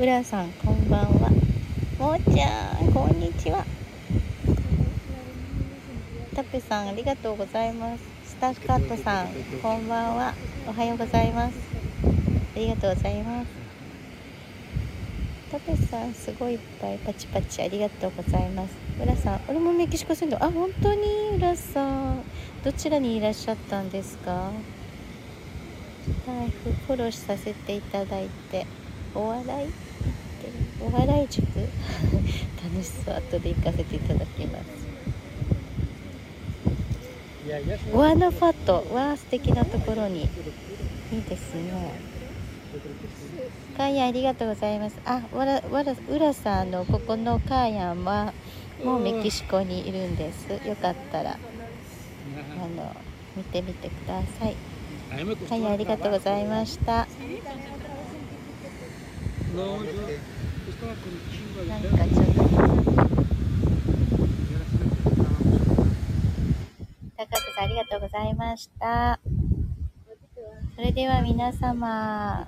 うらさん、こんばんは。もーちゃん、こんにちは。たぺさん、ありがとうございます。スタッカートさん、こんばんは。おはようございます。ありがとうございます。たぺさん、すごいいっぱいパチパチありがとうございます。うらさん、俺もメキシコ住んで、あ、本当にうらさん、どちらにいらっしゃったんですか？ライフフォローさせていただいて、お笑いお笑い塾？楽しそう、後で行かせていただきます。Ya, ya. グアナファットは素敵なところに。いいですね。カーヤンありがとうございます。あわらわらうらさんのここのカーヤンはもうメキシコにいるんです。よかったらあの見てみてください。カーヤンありがとうございました No, yo estaba con un chingo de なんかちょっと高くさんありがとうございましたそれでは皆様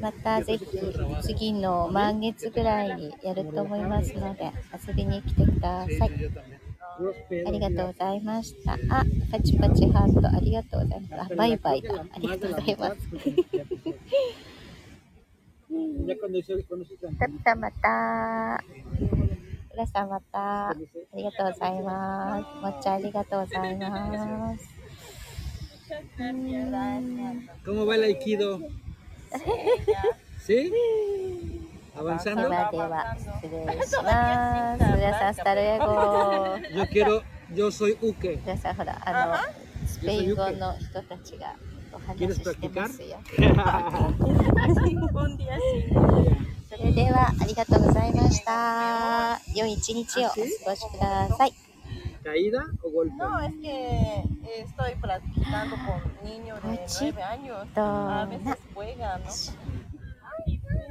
またぜひ次の満月ぐらいにやると思いますので遊びに来てくださいありがとうございました。あ、パチパチハートありがとうございます。あ、バイバイだ。ありがとうございます。ピさんまた。浦さんまた。ありがとうございます。もっちゃんありがとうございます。うーん ¿Cómo va el aikido? ¿Sí? そ ¿Avanzando? れでは失礼します。浦さん、スタルエゴ。Yo quiero, yo soy uke. 浦さん、ほら、あの、スペイン語の人たちがお話ししてますよ。それではありがとうございました。良い一日をお過ごしください。¿Caída o golpe? No, es que eh, estoy practicando con niños de Ochito. nueve años. A veces juegan, ¿no?